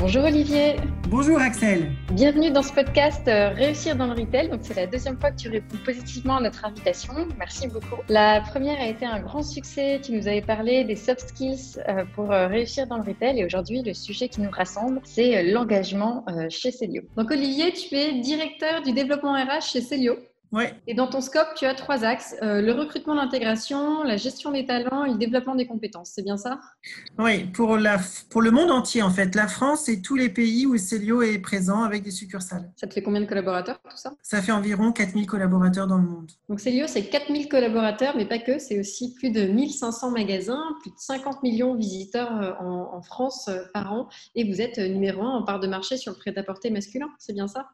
Bonjour Olivier. Bonjour Axel. Bienvenue dans ce podcast euh, Réussir dans le retail. Donc c'est la deuxième fois que tu réponds positivement à notre invitation. Merci beaucoup. La première a été un grand succès. Tu nous avais parlé des soft skills euh, pour euh, réussir dans le retail et aujourd'hui le sujet qui nous rassemble c'est l'engagement chez Célio. Donc Olivier, tu es directeur du développement RH chez Célio. Ouais. Et dans ton scope, tu as trois axes euh, le recrutement, l'intégration, la gestion des talents et le développement des compétences. C'est bien ça? Oui, pour, la, pour le monde entier en fait. La France et tous les pays où Célio est présent avec des succursales. Ça te fait combien de collaborateurs tout ça? Ça fait environ 4000 collaborateurs dans le monde. Donc Célio, c'est 4000 collaborateurs, mais pas que. C'est aussi plus de 1500 magasins, plus de 50 millions de visiteurs euh, en, en France euh, par an. Et vous êtes numéro un en part de marché sur le prêt-à-porter masculin. C'est bien ça?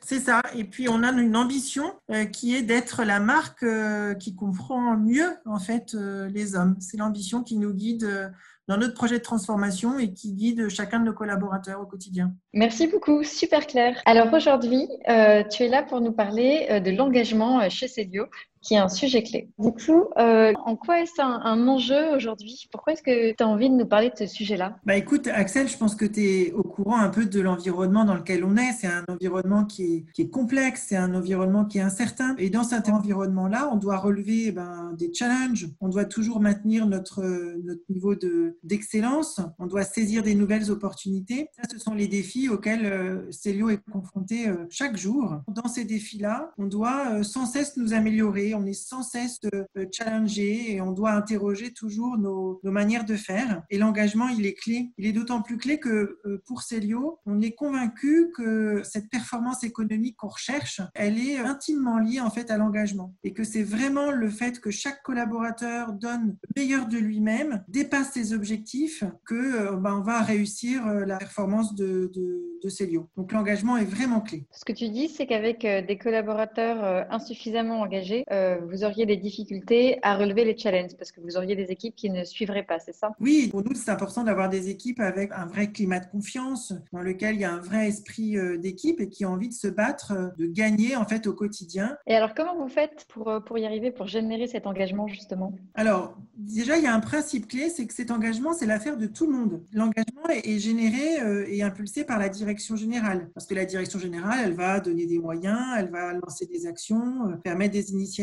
C'est ça. Et puis on a une ambition qui est d'être la marque euh, qui comprend mieux en fait euh, les hommes. C'est l'ambition qui nous guide euh, dans notre projet de transformation et qui guide chacun de nos collaborateurs au quotidien. Merci beaucoup, super clair. Alors aujourd'hui, tu es là pour nous parler de l'engagement chez Célio qui est un sujet clé. Du coup, euh, en quoi est-ce un, enjeu aujourd'hui? Pourquoi est-ce que tu as envie de nous parler de ce sujet-là? Bah écoute, Axel, je pense que tu es au courant un peu de l'environnement dans lequel on est. C'est un environnement qui est, qui est complexe, c'est un environnement qui est incertain. Et dans cet environnement-là, on doit relever eh ben, des challenges. On doit toujours maintenir notre, notre niveau d'excellence. on doit saisir des nouvelles opportunités. Ça, ce sont les défis auxquels euh, Célio est confronté euh, chaque jour. Dans ces défis-là, on doit euh, sans cesse nous améliorer on est sans cesse euh, challengé et on doit interroger toujours nos, manières de faire. Et l'engagement, il est clé. Il est d'autant plus clé que euh, pour Célio, on est convaincu que cette performance économique qu'on recherche, elle est intimement liée en fait à l'engagement et que c'est vraiment le fait que chaque collaborateur donne le meilleur de lui-même, dépasse ses objectifs, que euh, ben, on va réussir la performance de, de, de Célio. Donc l'engagement est vraiment clé. Ce que tu dis, c'est qu'avec des collaborateurs insuffisamment engagés, euh, vous auriez des difficultés à relever les challenges parce que vous auriez des équipes qui ne suivraient pas, c'est ça? Oui, pour nous, c'est important d'avoir des équipes avec un vrai climat de confiance, dans lequel il y a un vrai esprit euh, d'équipe et qui a envie de se battre, euh, de gagner en fait au quotidien. Et alors, comment vous faites pour, pour y arriver, pour générer cet engagement justement? Alors, déjà, il y a un principe clé, c'est que cet engagement, c'est l'affaire de tout le monde. L'engagement est, généré et impulsé par la direction générale, parce que la direction générale, elle va donner des moyens, elle va lancer des actions, permettre des initiatives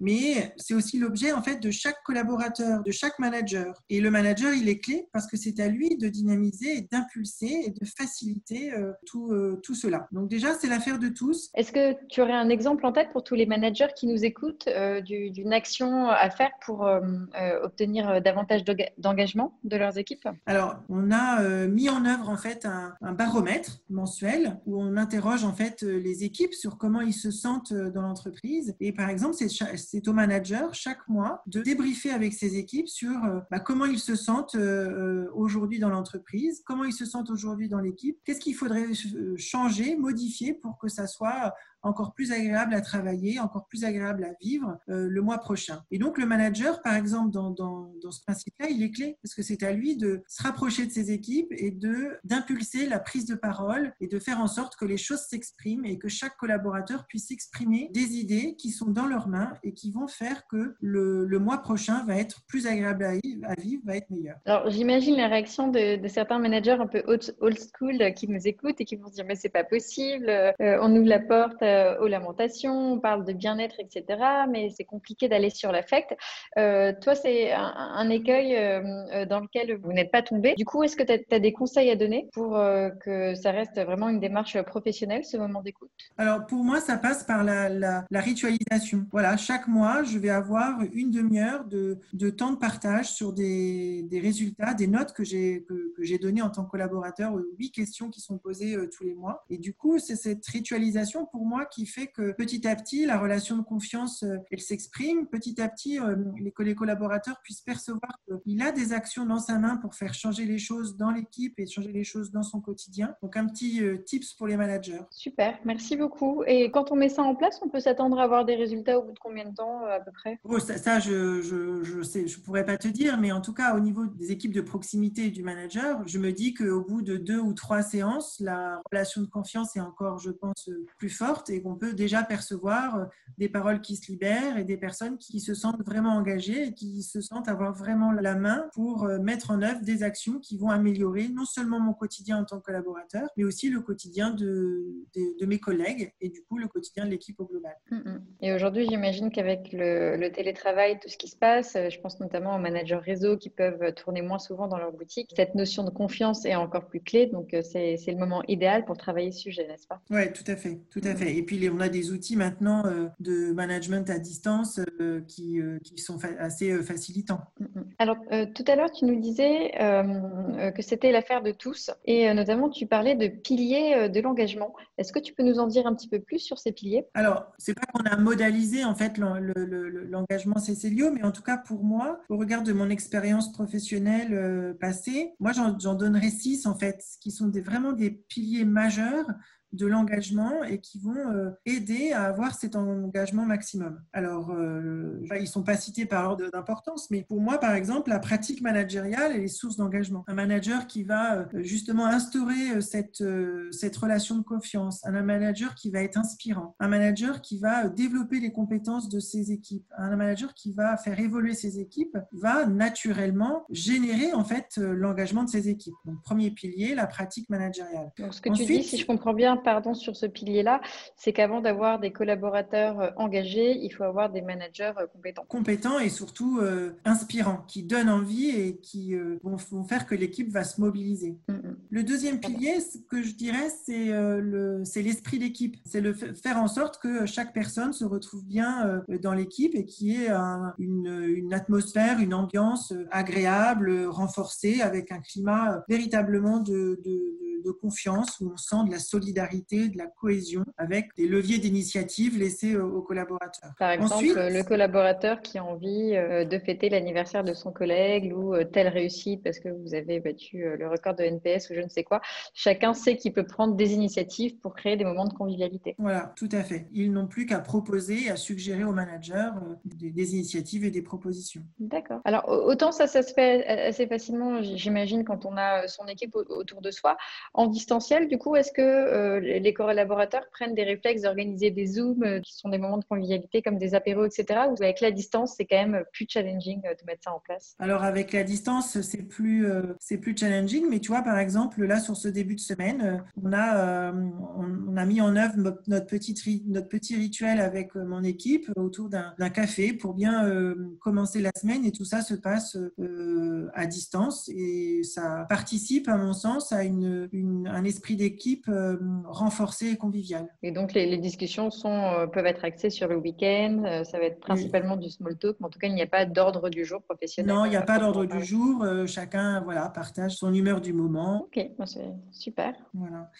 mais c'est aussi l'objet en fait de chaque collaborateur, de chaque manager. Et le manager, il est clé parce que c'est à lui de dynamiser et d'impulser et de faciliter euh, tout, euh, tout cela. Donc déjà, c'est l'affaire de tous. Est-ce que tu aurais un exemple en tête pour tous les managers qui nous écoutent euh, d'une action à faire pour obtenir davantage d'engagement de leurs équipes? Alors, on a mis en œuvre en fait un, un, baromètre mensuel où on interroge en fait les équipes sur comment ils se sentent dans l'entreprise. Et par exemple, c'est au manager chaque mois de débriefer avec ses équipes sur euh, bah, comment ils se sentent euh, euh, aujourd'hui dans l'entreprise, comment ils se sentent aujourd'hui dans l'équipe, qu'est-ce qu'il faudrait changer, modifier pour que ça soit encore plus agréable à travailler, encore plus agréable à vivre euh, le mois prochain. Et donc le manager, par exemple, dans, dans, ce principe-là, il est clé parce que c'est à lui de se rapprocher de ses équipes et d'impulser la prise de parole et de faire en sorte que les choses s'expriment et que chaque collaborateur puisse exprimer des idées qui sont dans leurs mains et qui vont faire que le, le mois prochain va être plus agréable à, à vivre, va être meilleur. Alors j'imagine la réaction de, certains managers un peu old school qui nous écoutent et qui vont se dire mais c'est pas possible, euh, on ouvre la porte aux lamentations, on parle de bien-être, etc. Mais c'est compliqué d'aller sur l'affect. Euh, toi, c'est un, écueil euh, dans lequel vous n'êtes pas tombé. Du coup, est-ce que tu as, des conseils à donner pour que ça reste vraiment une démarche professionnelle, ce moment d'écoute? Alors, pour moi, ça passe par la, ritualisation. Voilà, chaque mois, je vais avoir une demi-heure de, temps de partage sur des, résultats, des notes que j'ai que, que données en tant que collaborateur, huit questions qui sont posées tous les mois. Et du coup, c'est cette ritualisation, pour moi, moi, qui fait que petit à petit, la relation de confiance, elle s'exprime. Petit à petit, les, les collaborateurs puissent percevoir qu'il a des actions dans sa main pour faire changer les choses dans l'équipe et changer les choses dans son quotidien. Donc, un petit tips pour les managers. Super, merci beaucoup. Et quand on met ça en place, on peut s'attendre à avoir des résultats au bout de combien de temps à peu près? Oh, Ça, je, je, je, sais, je pourrais pas te dire, mais en tout cas, au niveau des équipes de proximité du manager, je me dis qu'au bout de deux ou trois séances, la relation de confiance est encore, je pense, plus forte et qu'on peut déjà percevoir des paroles qui se libèrent et des personnes qui se sentent vraiment engagées et qui se sentent avoir vraiment la main pour euh, mettre en œuvre des actions qui vont améliorer non seulement mon quotidien en tant que collaborateur, mais aussi le quotidien de, de, mes collègues et du coup le quotidien de l'équipe au global. Mm, mm. Et aujourd'hui, j'imagine qu'avec le, le, télétravail, tout ce qui se passe, je pense notamment aux managers réseau qui peuvent tourner moins souvent dans leur boutique. Cette notion de confiance est encore plus clé, donc euh, c'est le moment idéal pour travailler ce sujet, n'est-ce pas? Oui, tout à fait, tout à fait. Et puis on a des outils maintenant euh, de management à distance euh, qui, qui, sont assez facilitants. Mm, mm. Alors tout à l'heure, tu nous disais que c'était l'affaire de tous, et notamment tu parlais de piliers de l'engagement. Est-ce que tu peux nous en dire un petit peu plus sur ces piliers? Alors, c'est pas qu'on a modalisé en fait l'engagement Cécilio, mais en tout cas pour moi, au regard de mon expérience professionnelle euh, passé. Moi, j'en donnerai six, en fait, qui sont des, vraiment des piliers majeurs de l'engagement et qui vont euh, aider à avoir cet engagement maximum. Alors, euh, ils ne sont pas cités par ordre d'importance, mais pour moi, par exemple, la pratique managériale est source d'engagement. Un manager qui va euh, justement instaurer cette, cette relation de confiance, un manager qui va être inspirant, un manager qui va développer les compétences de ses équipes, un manager qui va faire évoluer ses équipes, va naturellement générer en fait l'engagement de ses équipes. Donc, premier pilier, la pratique managériale. Donc, ce que tu dis, si je comprends bien, pardon, sur ce pilier-là, c'est qu'avant d'avoir des collaborateurs euh, engagés, il faut avoir des managers euh, compétents. Compétents et surtout euh, inspirants, qui donnent envie et qui vont, faire que l'équipe va se mobiliser. Mm, mm. Le deuxième pilier, ce que je dirais, c'est l'esprit d'équipe. C'est le faire en sorte que chaque personne se retrouve bien dans l'équipe et qu'il y ait une, atmosphère, une ambiance agréable, renforcée, avec un climat véritablement de de confiance où on sent de la solidarité, de la cohésion avec des leviers d'initiative laissés aux collaborateurs. Par exemple, le collaborateur qui a envie euh, de fêter l'anniversaire de son collègue ou euh, telle réussite parce que vous avez battu euh, le record de NPS ou je ne sais quoi. Chacun sait qu'il peut prendre des initiatives pour créer des moments de convivialité. Voilà, tout à fait. Ils n'ont plus qu'à proposer, à suggérer aux managers des, initiatives et des propositions. D'accord. Alors, autant ça, ça se fait assez facilement, j'imagine, quand on a son équipe autour de soi en distanciel, du coup, est-ce que euh, les collaborateurs prennent des réflexes d'organiser des Zooms euh, qui sont des moments de convivialité comme des apéros, etc. Ou avec la distance, c'est quand même plus challenging euh, de mettre ça en place? Alors, avec la distance, c'est plus, c'est plus challenging. Mais tu vois, par exemple, là, sur ce début de semaine, on a, on, a mis en œuvre notre, petit, notre petit rituel avec mon équipe autour d'un café pour bien commencer la semaine. Et tout ça se passe à distance. Et ça participe, à mon sens, à une un esprit d'équipe euh, renforcé et convivial. Et donc, les, discussions sont, euh, peuvent être axées sur le week-end. Euh, ça va être principalement du small talk, mais en tout cas, il n'y a pas d'ordre du jour professionnel. Non, il n'y a pas d'ordre du jour. chacun voilà, partage son humeur du moment. Ok, c'est super. Voilà.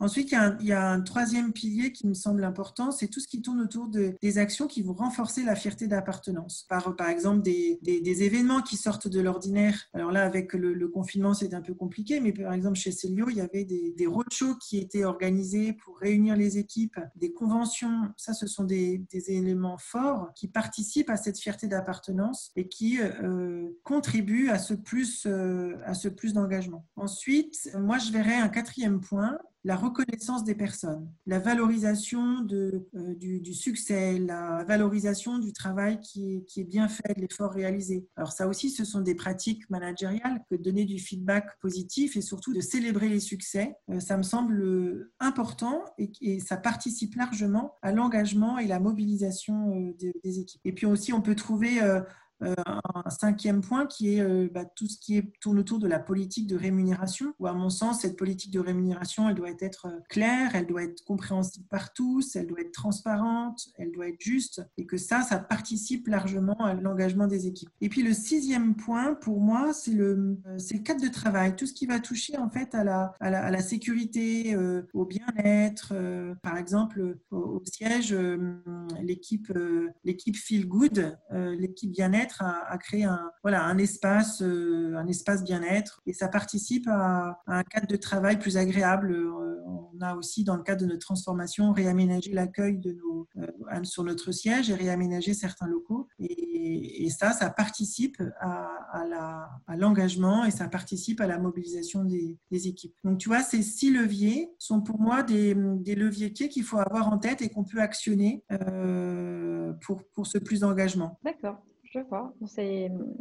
Ensuite, il y, a un, troisième pilier qui me semble important, c'est tout ce qui tourne autour de, des actions qui vont renforcer la fierté d'appartenance. Par, par exemple, des, des, événements qui sortent de l'ordinaire. Alors là, avec le, le confinement, c'est un peu compliqué, mais par exemple, chez Célio, il y avait des, des roadshows qui étaient organisés pour réunir les équipes, des conventions. Ça, ce sont des, éléments forts qui participent à cette fierté d'appartenance et qui euh, contribuent à ce plus, euh, à ce plus d'engagement. Ensuite, moi, je verrais un quatrième point la reconnaissance des personnes, la valorisation euh, du, succès, la valorisation du travail qui est, bien fait, de l'effort réalisé. Alors ça aussi, ce sont des pratiques managériales que donner du feedback positif et surtout de célébrer les succès. Euh, ça me semble important et, ça participe largement à l'engagement et la mobilisation euh, des, équipes. Et puis aussi, on peut trouver un cinquième point qui est bah, tout ce qui tourne autour de la politique de rémunération, où à mon sens, cette politique de rémunération, elle doit être claire, elle doit être compréhensible par tous, elle doit être transparente, elle doit être juste, et que ça, ça participe largement à l'engagement des équipes. Et puis le sixième point, pour moi, c'est le, cadre de travail, tout ce qui va toucher en fait à la, sécurité, au bien-être, par exemple, au, siège, l'équipe Feel Good, l'équipe bien-être a, créé un, voilà, un espace, un espace bien-être et ça participe à, un cadre de travail plus agréable. On a aussi, dans le cadre de notre transformation, réaménagé l'accueil de nos, sur notre siège et réaménagé certains locaux. Et, ça, ça participe à, l'engagement et ça participe à la mobilisation des, équipes. Donc, tu vois, ces six leviers sont pour moi des, leviers clés qu'il faut avoir en tête et qu'on peut actionner euh, pour, pour ce plus d'engagement. D'accord. Je vois,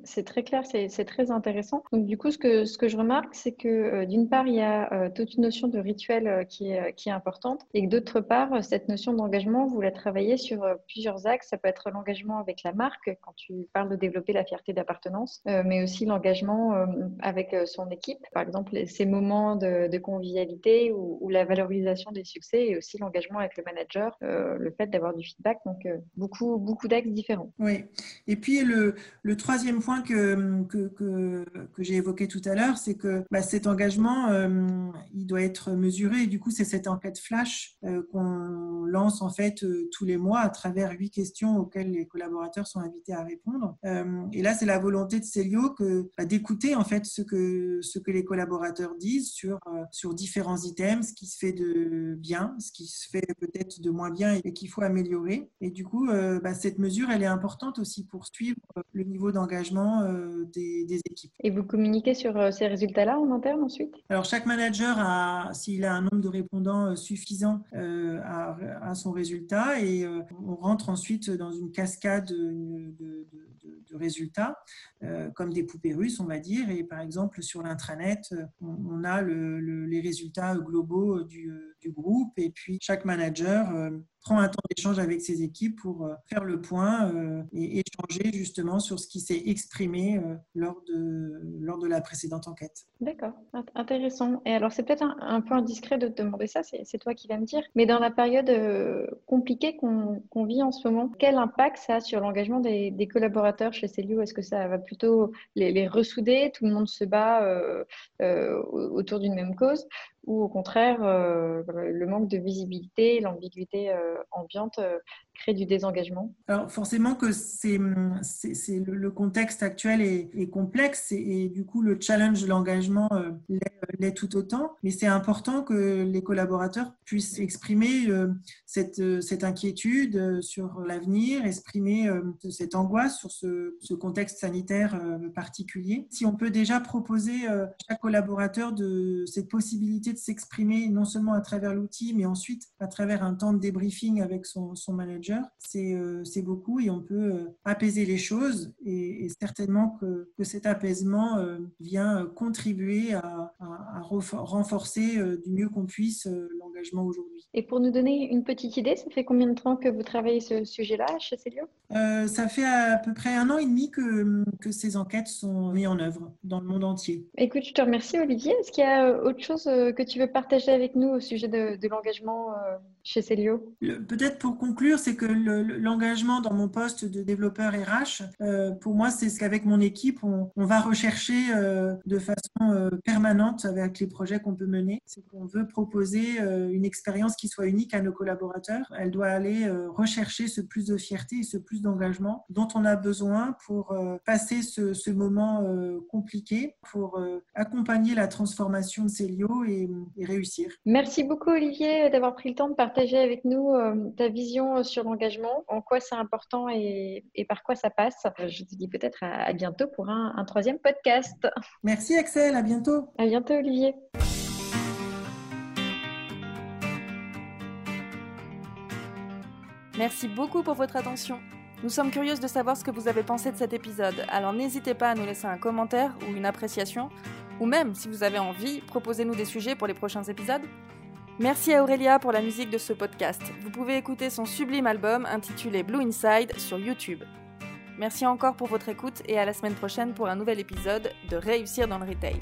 c'est très clair, c'est très intéressant. Donc du coup, ce que, je remarque, c'est que euh, d'une part, il y a euh, toute une notion de rituel euh, qui, est, importante et que d'autre part, cette notion d'engagement, vous la travaillez sur plusieurs axes. Ça peut être l'engagement avec la marque, quand tu parles de développer la fierté d'appartenance, mais aussi l'engagement avec son équipe. Par exemple, ces moments de, convivialité ou, la valorisation des succès et aussi l'engagement avec le manager, le fait d'avoir du feedback. Donc beaucoup, beaucoup d'axes différents. Oui, et puis le, troisième point que, que, j'ai évoqué tout à l'heure, c'est que bah, cet engagement, euh, il doit être mesuré. Du coup, c'est cette enquête flash euh, qu'on lance en fait euh, tous les mois à travers huit questions auxquelles les collaborateurs sont invités à répondre. et là, c'est la volonté de Célio que bah, d'écouter en fait ce que, ce que les collaborateurs disent sur, sur différents items, ce qui se fait de bien, ce qui se fait peut-être de moins bien et qu'il faut améliorer. Et du coup, bah, cette mesure, elle est importante aussi pour suivre le niveau d'engagement euh, des, équipes. Et vous communiquez sur euh, ces résultats-là en interne ensuite? Alors chaque manager, a, s'il a un nombre de répondants euh, suffisant, à, son résultat et on rentre ensuite dans une cascade de, résultats, comme des poupées russes, on va dire. Et par exemple, sur l'intranet, on, a les résultats globaux du, groupe et puis chaque manager prend un temps d'échange avec ses équipes pour euh, faire le point euh, et échanger justement sur ce qui s'est exprimé euh, lors de, lors de la précédente enquête. D'accord, intéressant. Et alors, c'est peut-être un, peu indiscret de te demander ça, c'est toi qui vas me dire, mais dans la période compliquée qu'on vit en ce moment, quel impact ça a sur l'engagement des, collaborateurs chez Célio Est-ce que ça va plutôt les, ressouder? Tout le monde se bat autour d'une même cause ou au contraire, euh, le manque de visibilité, l'ambiguïté euh, ambiante euh, crée du désengagement Alors forcément que c'est, le, contexte actuel est, complexe et, du coup le challenge de l'engagement l'est, tout autant, mais c'est important que les collaborateurs puissent exprimer cette, cette inquiétude sur l'avenir, exprimer cette angoisse sur ce, contexte sanitaire particulier. Si on peut déjà proposer à chaque collaborateur de cette possibilité de s'exprimer non seulement à travers l'outil, mais ensuite à travers un temps de débriefing avec son, manager. Euh, c'est beaucoup et on peut euh, apaiser les choses et, certainement que, cet apaisement euh, vient contribuer à, renforcer du mieux qu'on puisse l'engagement aujourd'hui. Et pour nous donner une petite idée, ça fait combien de temps que vous travaillez ce sujet-là chez Célio? Ça fait à peu près un an et demi que, que ces enquêtes sont mises en œuvre dans le monde entier. Écoute, je te remercie Olivier. Est-ce qu'il y a autre chose que tu veux partager avec nous au sujet de, l'engagement chez Célio Peut-être pour conclure, c'est que l'engagement dans mon poste de développeur RH, euh, pour moi, c'est ce qu'avec mon équipe, on, va rechercher euh, de façon permanente avec les projets qu'on peut mener. C'est qu'on veut proposer une expérience qui soit unique à nos collaborateurs. Elle doit aller rechercher ce plus de fierté et ce plus d'engagement dont on a besoin pour passer ce, moment compliqué, pour accompagner la transformation de Célio et et réussir. Merci beaucoup Olivier d'avoir pris le temps de partager avec nous euh, ta vision euh, sur l'engagement, en quoi c'est important et, par quoi ça passe. Euh, je te dis peut-être à, bientôt pour un, un troisième podcast. Merci Axel, à bientôt. À bientôt Olivier. Merci beaucoup pour votre attention. Nous sommes curieuses de savoir ce que vous avez pensé de cet épisode, alors n'hésitez pas à nous laisser un commentaire ou une appréciation ou même, si vous avez envie, proposez-nous des sujets pour les prochains épisodes. Merci à Aurélia pour la musique de ce podcast. Vous pouvez écouter son sublime album intitulé Blue Inside sur YouTube. Merci encore pour votre écoute et à la semaine prochaine pour un nouvel épisode de Réussir dans le Retail.